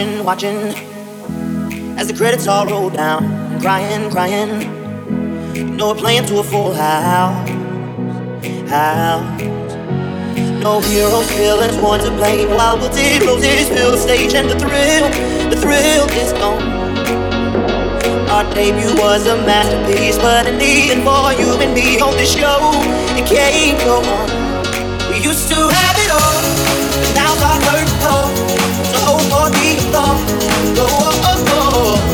watching, watching as the credits all roll down. I'm crying, crying. You know we're playing to a full house, house. No heroes, villains, one to blame. While we'll take roses, fill the stage, and the thrill, the thrill is gone. Our debut was a masterpiece, but in the end, for you and me on the show, it can't go on. We used to have it all, now our hurt home off. Go, oh, oh, oh.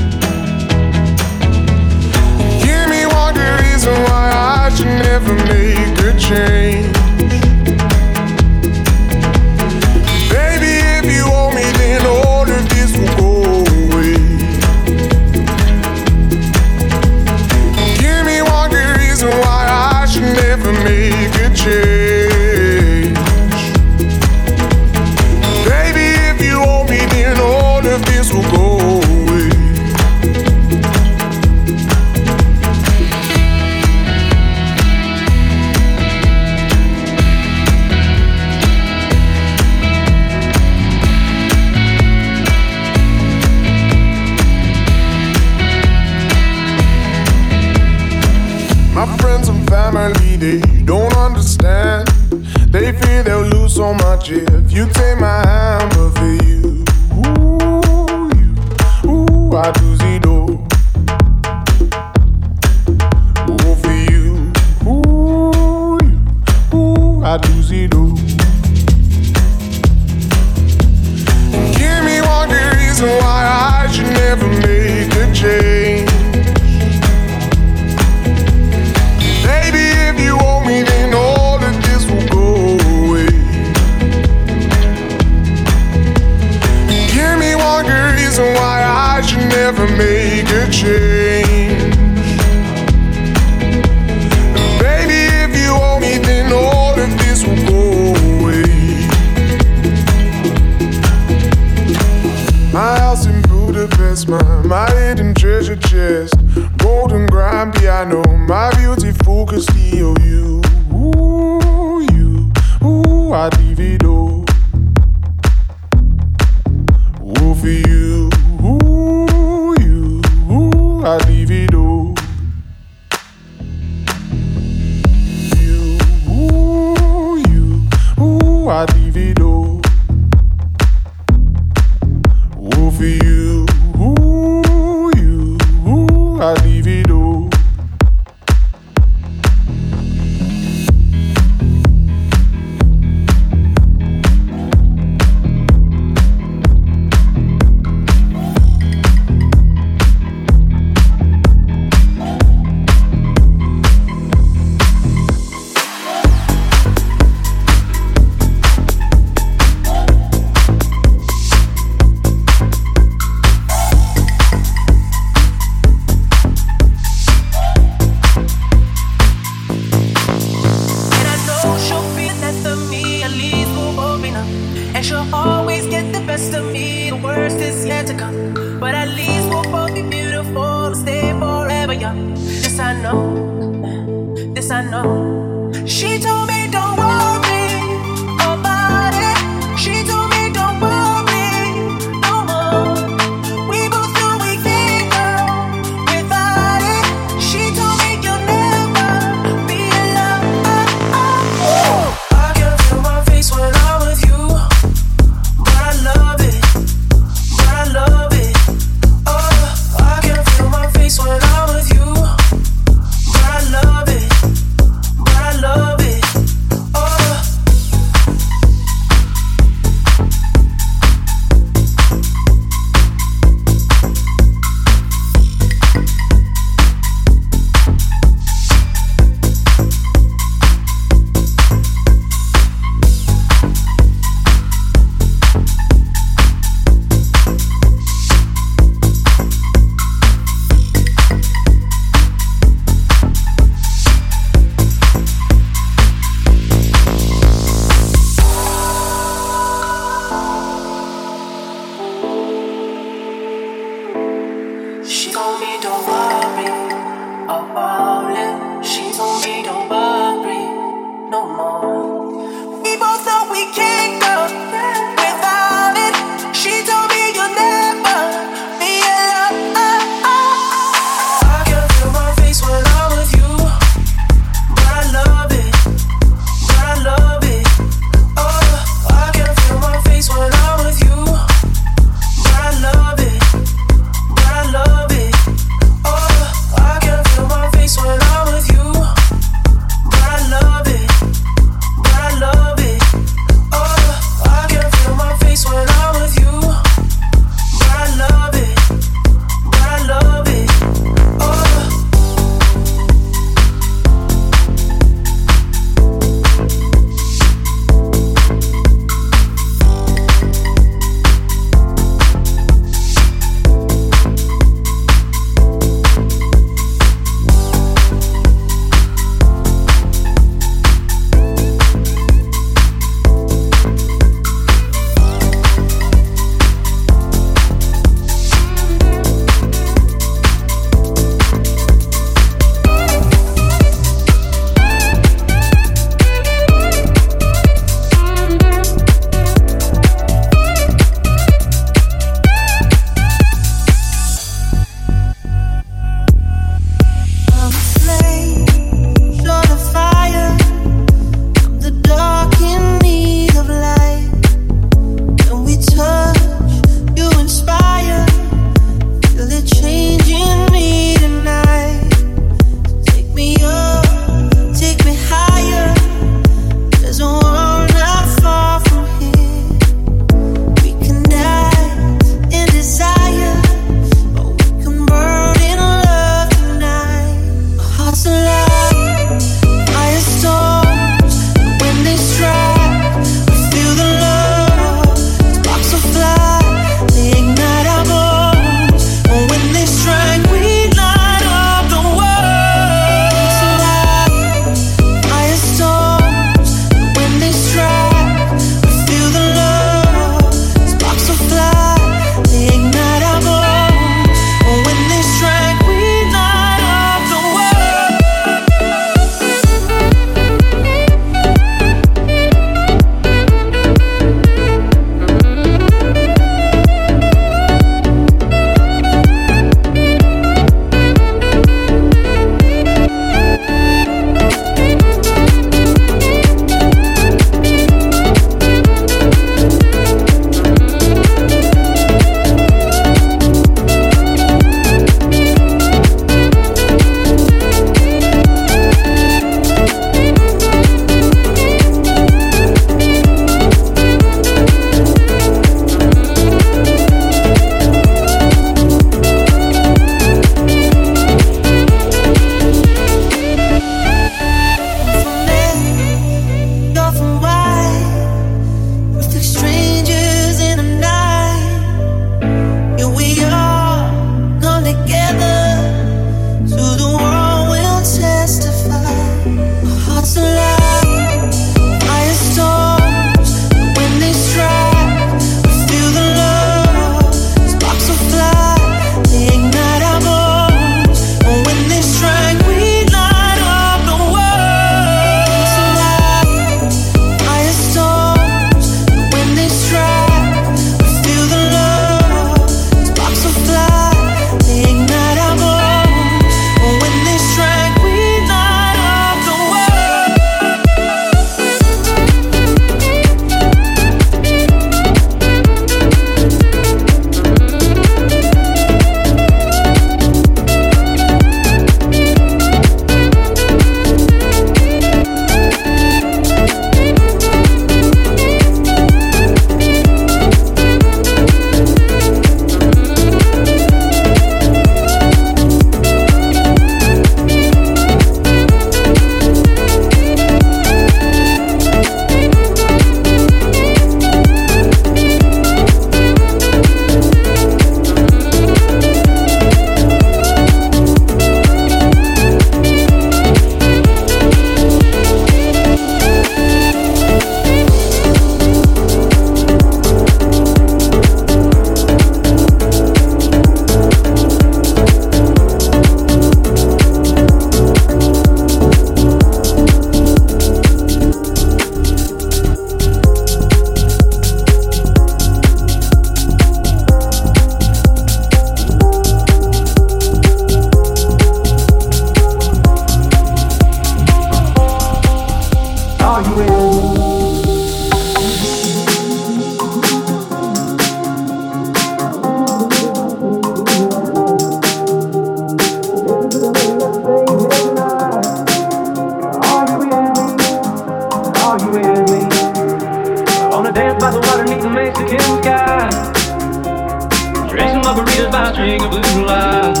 Margaritas by a string of blue lights.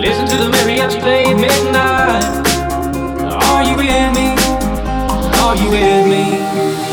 Listen to the mariachi play at midnight. Are you with me? Are you with me?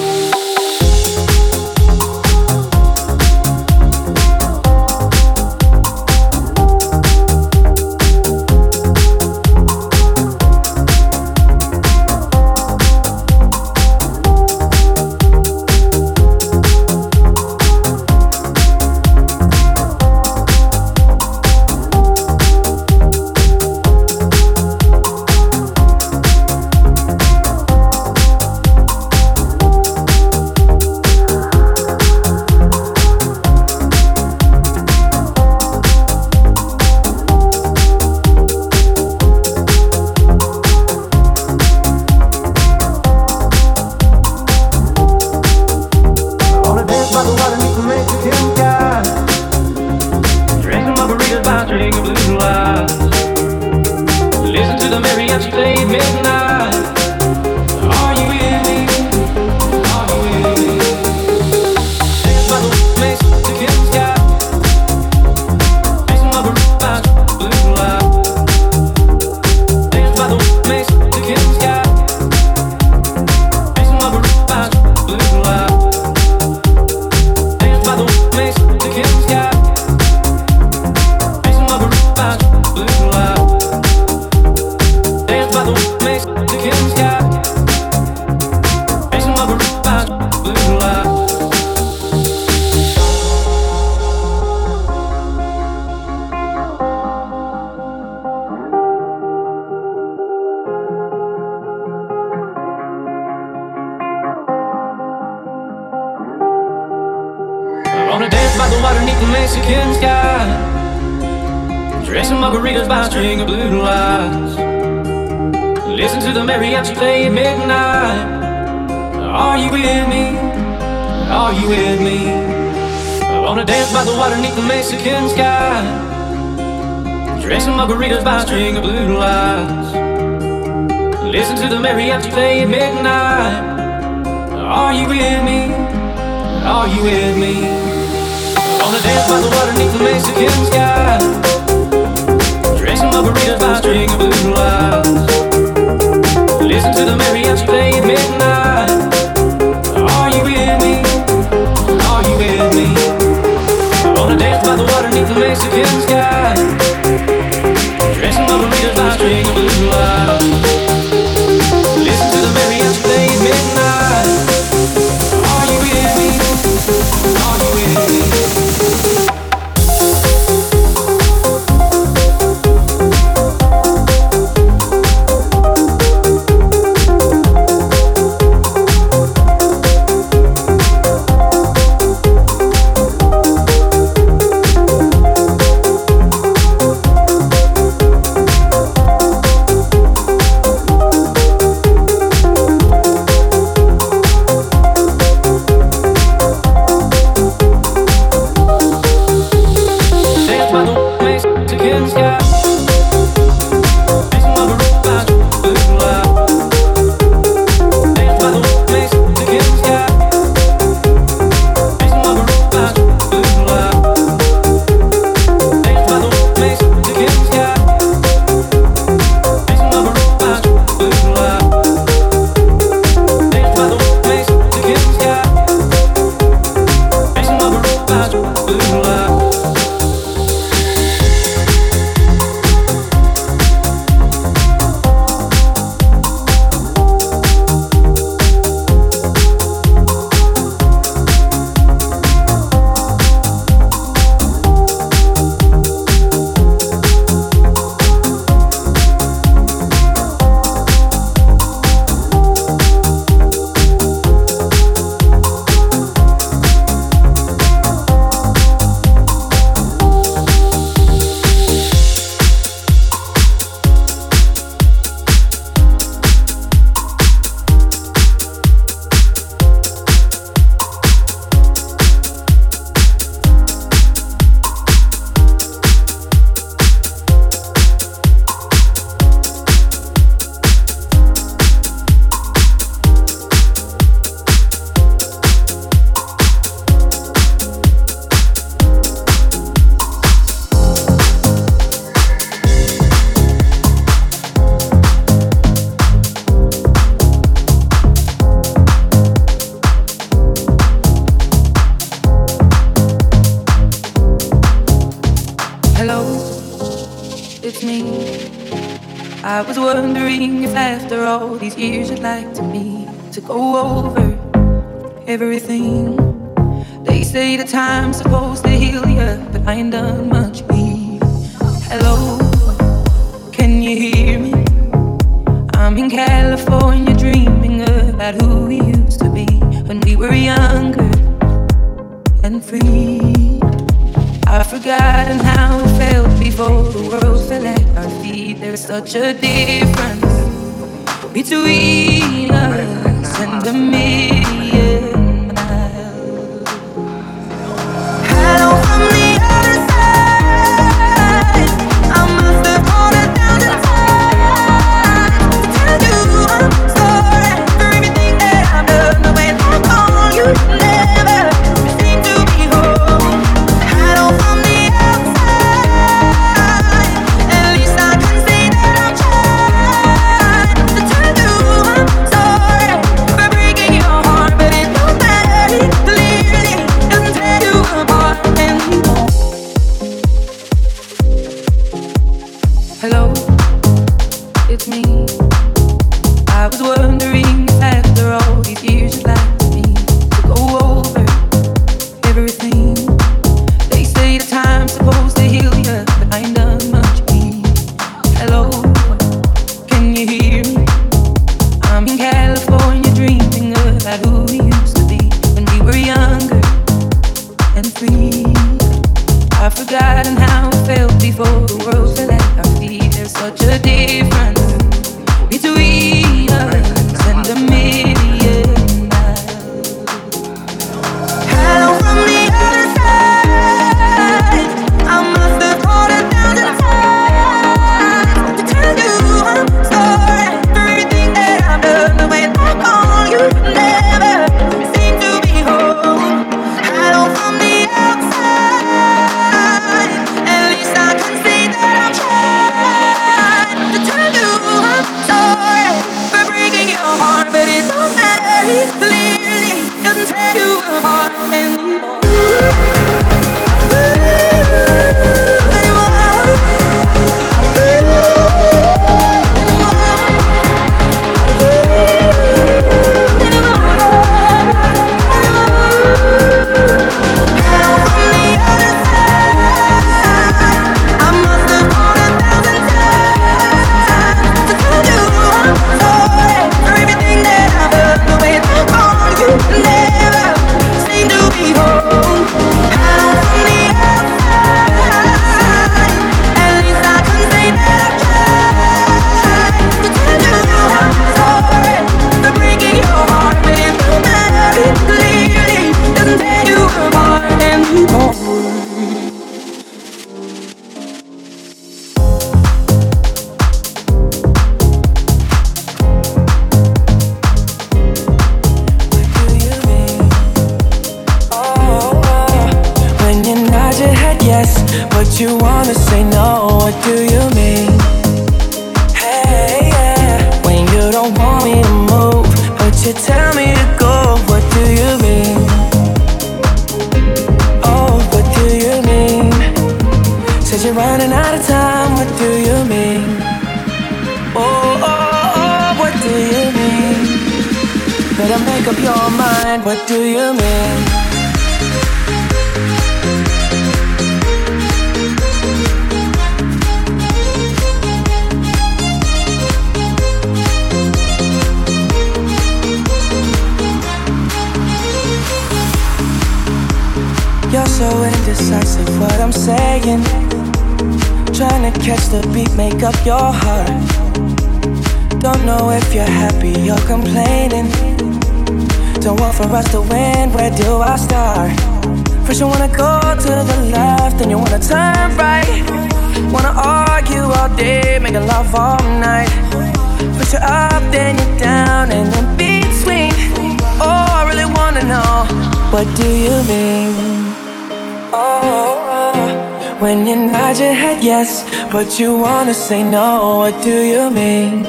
what you wanna say, no, what do you mean?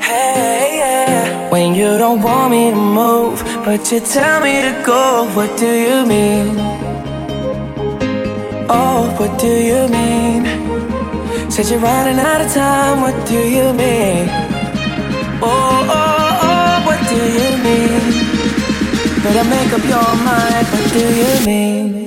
Hey, yeah. When you don't want me to move, but you tell me to go, what do you mean? Oh, what do you mean? Said you're running out of time, what do you mean? Oh, oh, oh, what do you mean? Better make up your mind, what do you mean?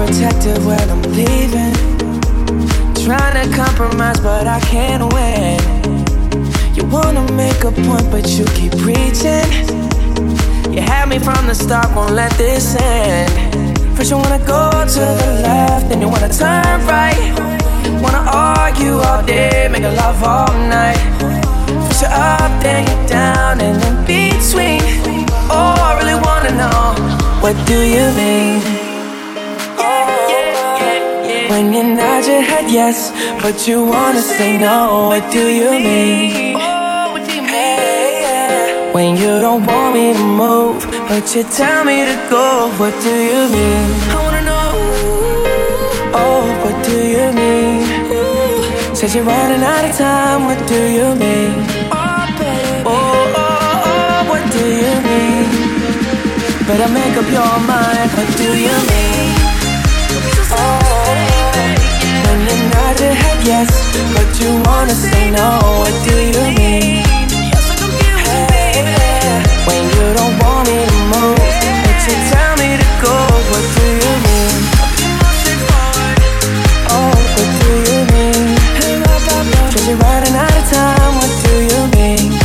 Protective when I'm leaving. Trying to compromise, but I can't win. You wanna make a point, but you keep preaching. You had me from the start, won't let this end. First, you wanna go to the left, then you wanna turn right. Wanna argue all day, make a love all night. First, you're up, then you're down, and in between. Oh, I really wanna know what do you mean? When you nod your head yes, but you wanna say no, what do you mean? When you don't want me to move, but you tell me to go, what do you mean? I wanna know. Oh, what do you mean? Says you're running out of time, what do you mean? Oh, oh, oh, oh, what do you mean? Better make up your mind, what do you mean? Nod your head yes, but you wanna say no, what do you mean? Hey, when you don't want me to move, but you tell me to go, what do you mean? Oh, what do you mean? Cause you're running out of time, what do you mean?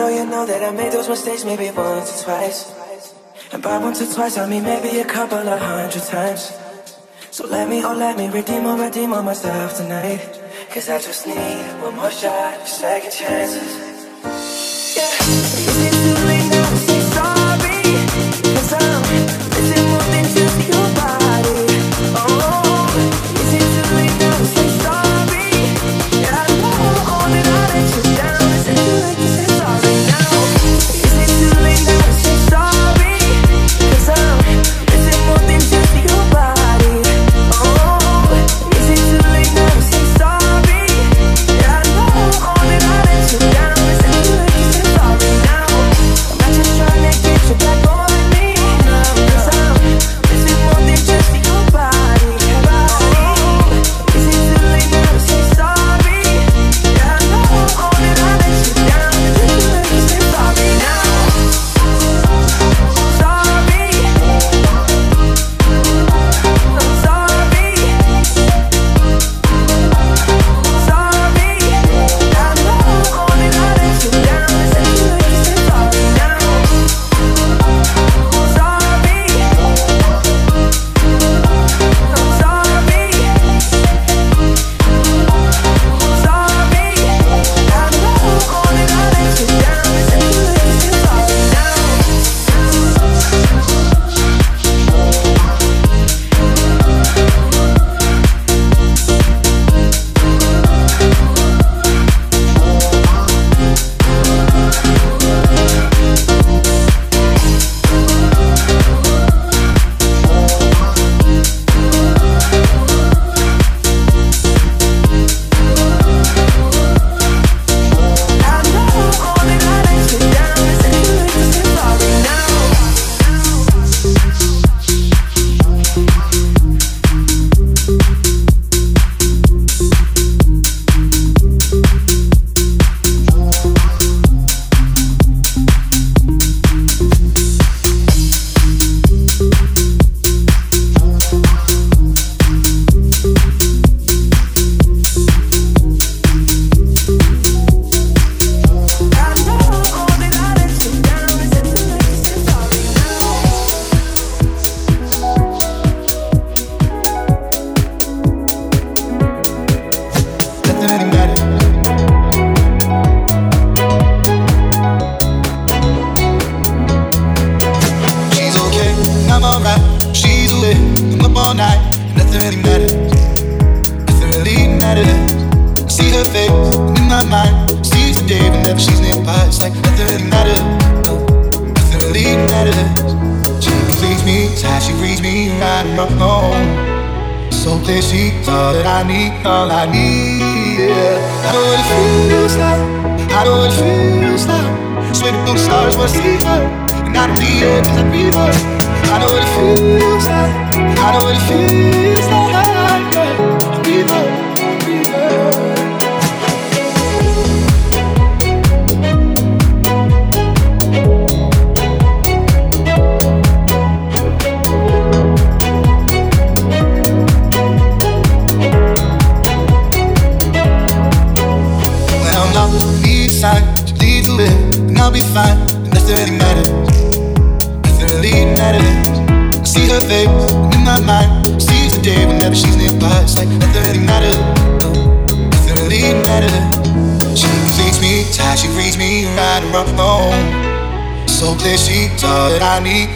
Know you know that I made those mistakes maybe once or twice. And by once or twice, I mean maybe a couple of hundred times. So let me, oh let me redeem or redeem on myself tonight. Cause I just need one more shot, second chances.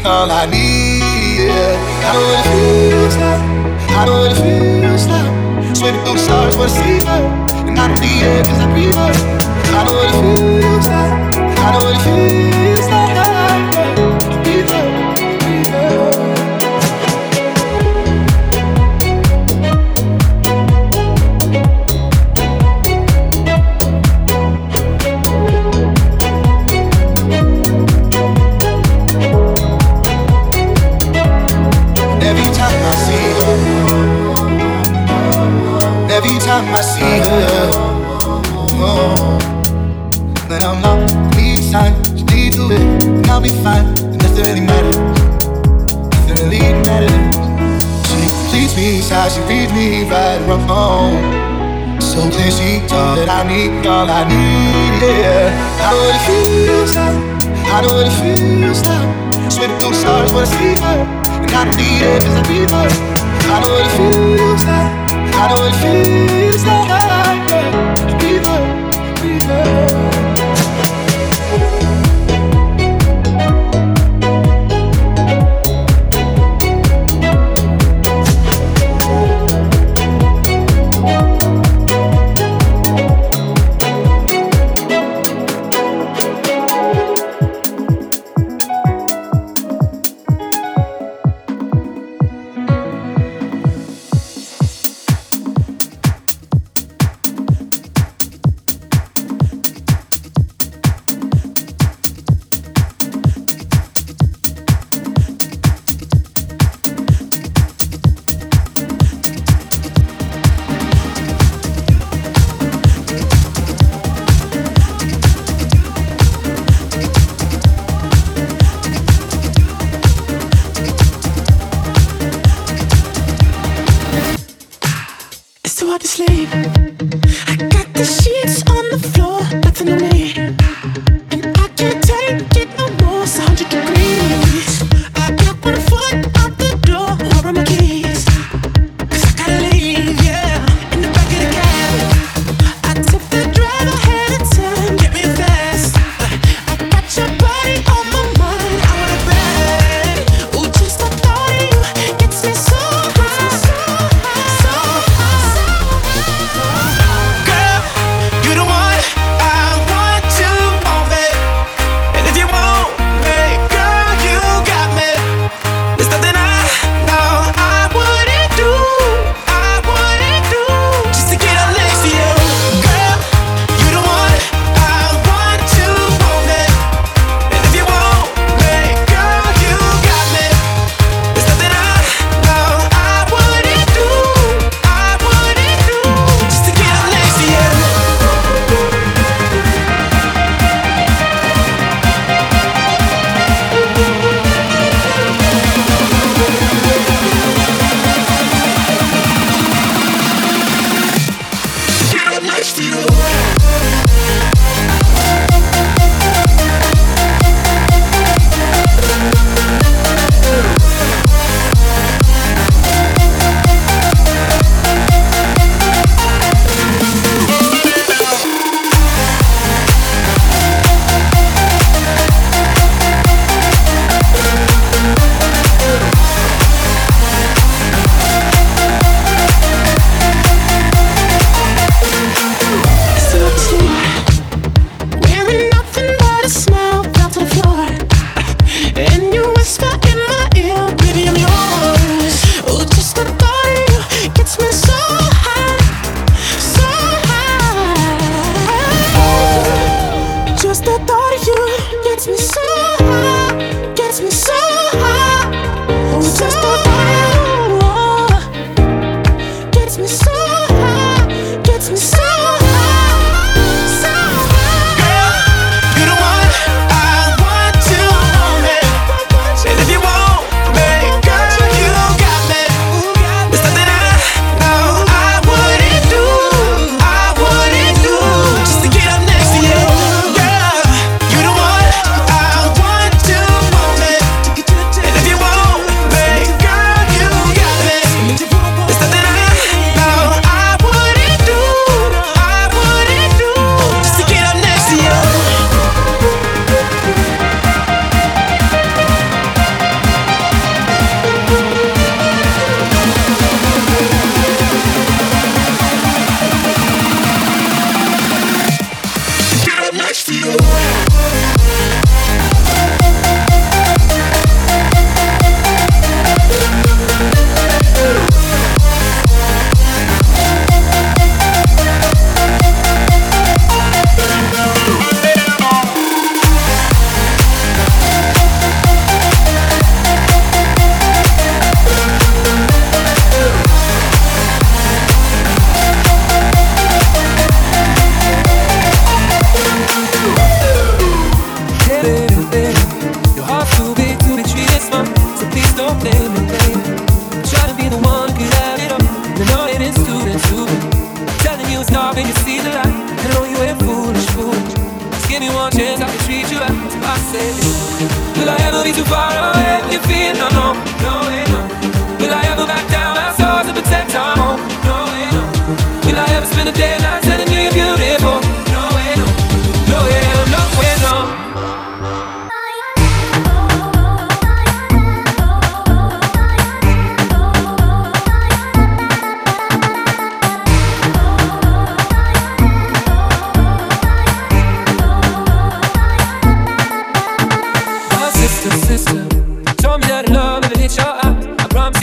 All I need.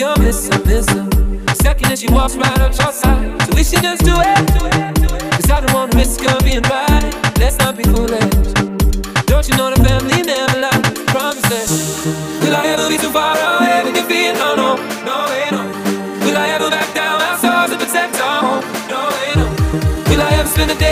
you're missing, missing. Second as she walks right up your side. So we should just do it. Cause I don't wanna risk her being right. Let's not be foolish. Don't you know the family never lies? Promises. Will I ever be too far away to defeat? No, no, no, way, no. Will I ever back down? Our stars and protect our home? No, way, no. Will I ever spend a day?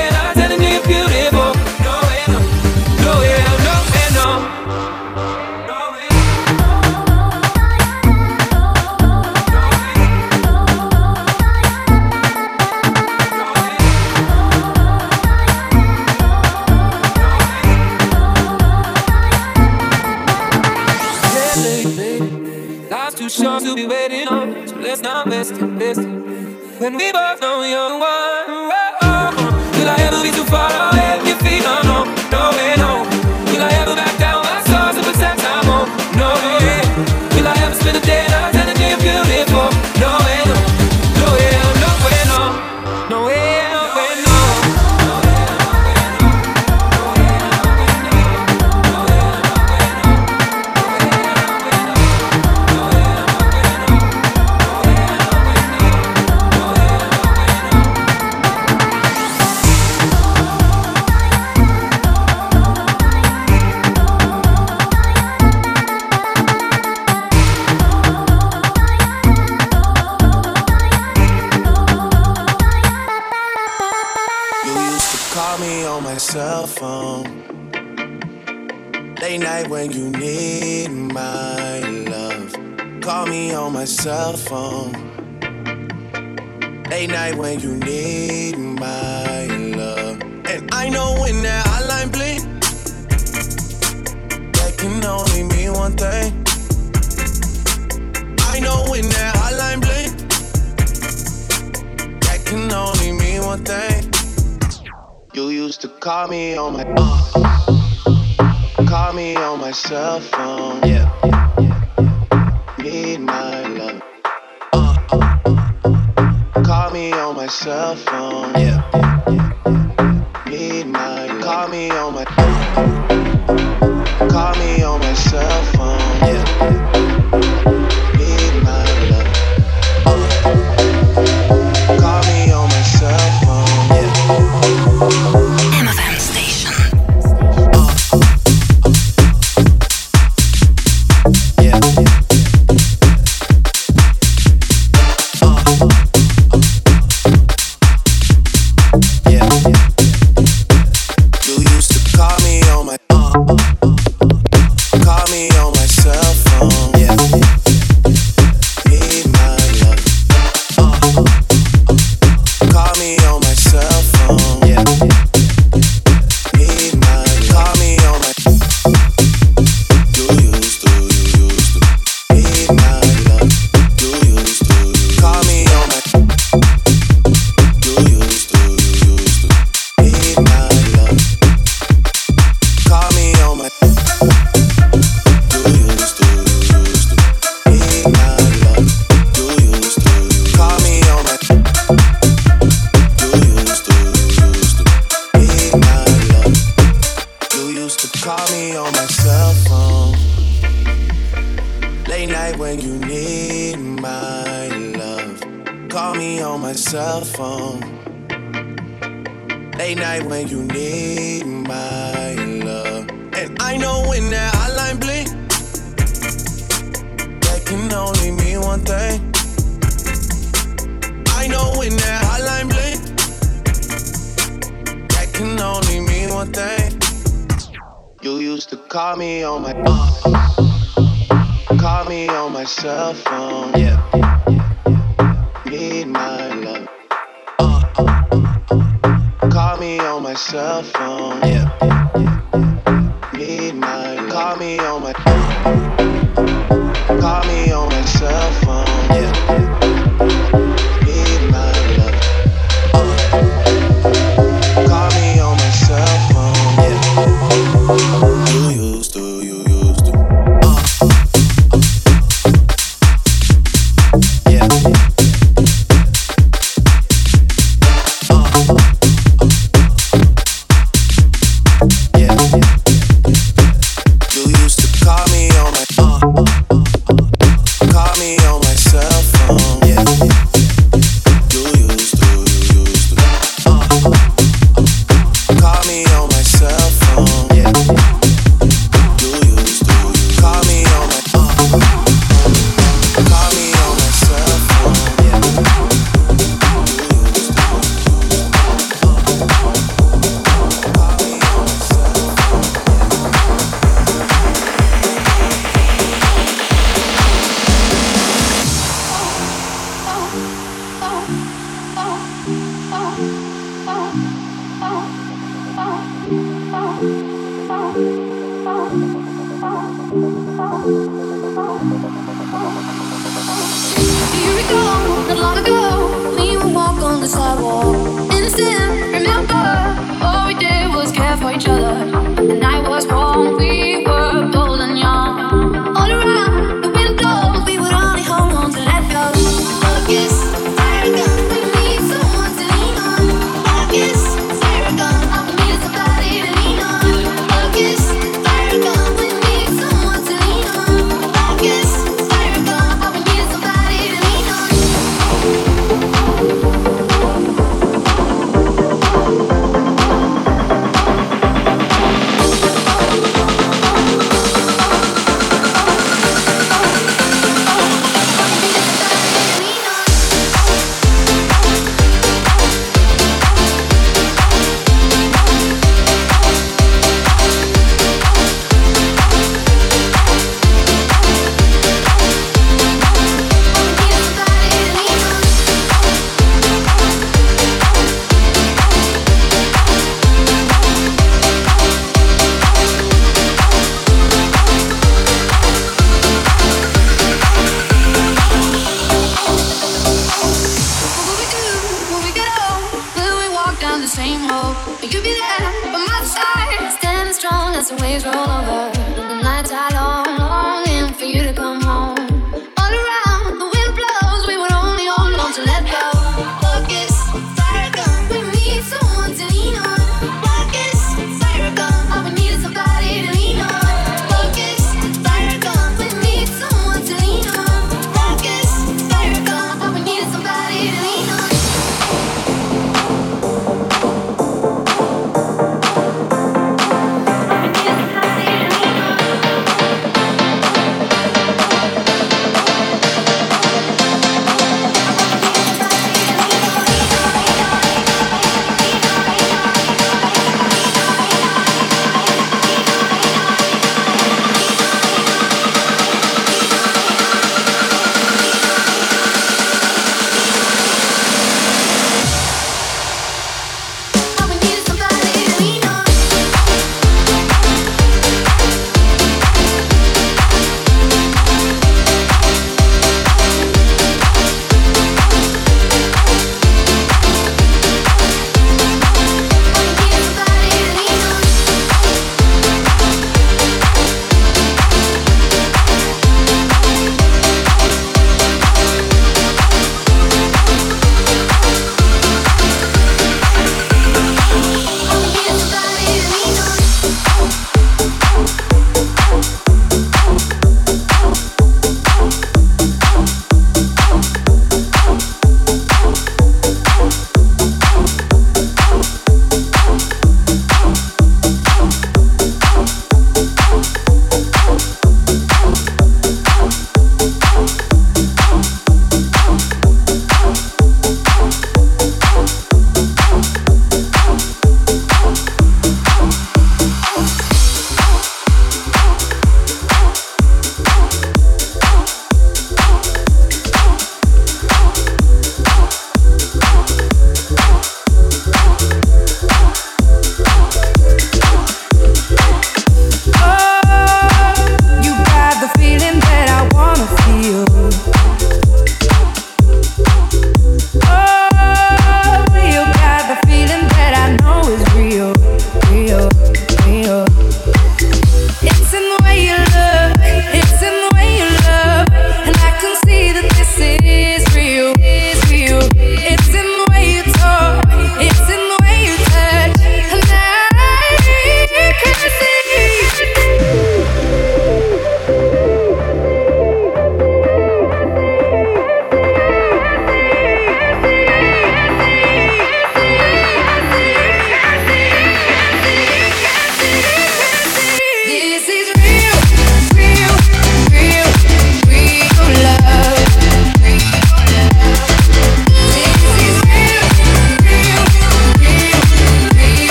same hole. But you be there by my side, standing strong as the waves roll over. And the nights I long.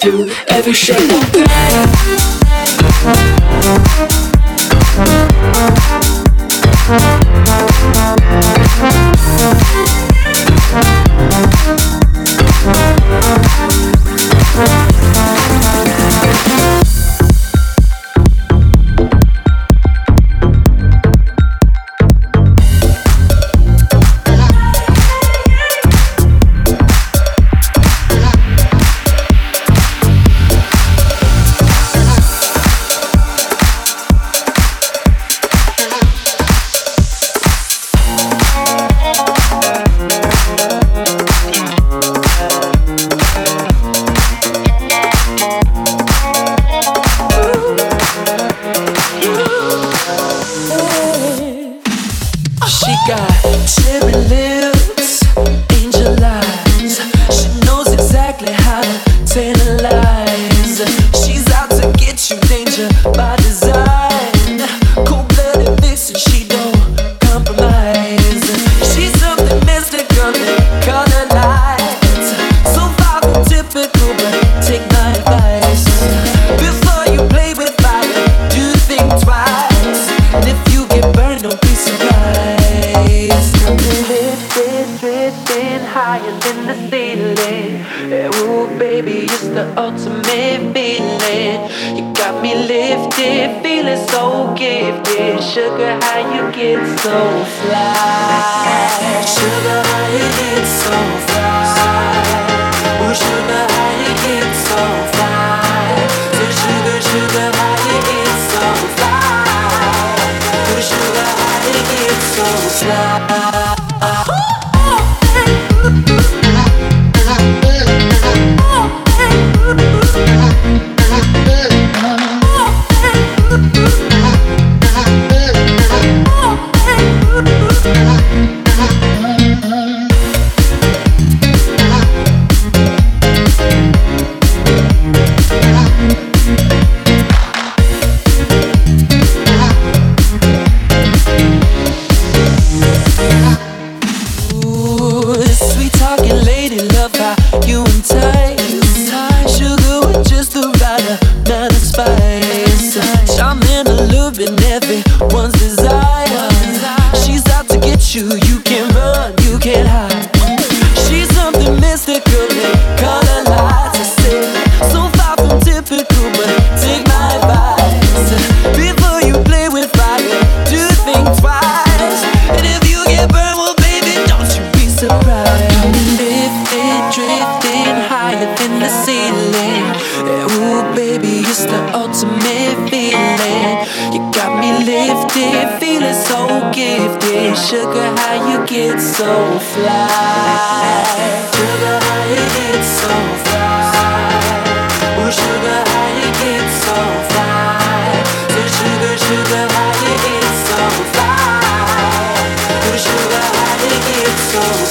through every shape. of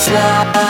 so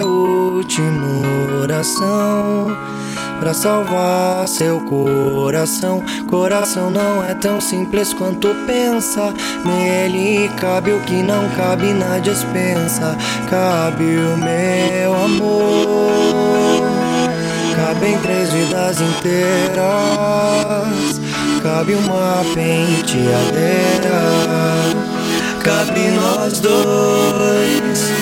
última oração pra salvar seu coração. Coração não é tão simples quanto pensa. Nele cabe o que não cabe na dispensa. Cabe o meu amor. Cabem três vidas inteiras. Cabe uma penteadeira. Cabe nós dois.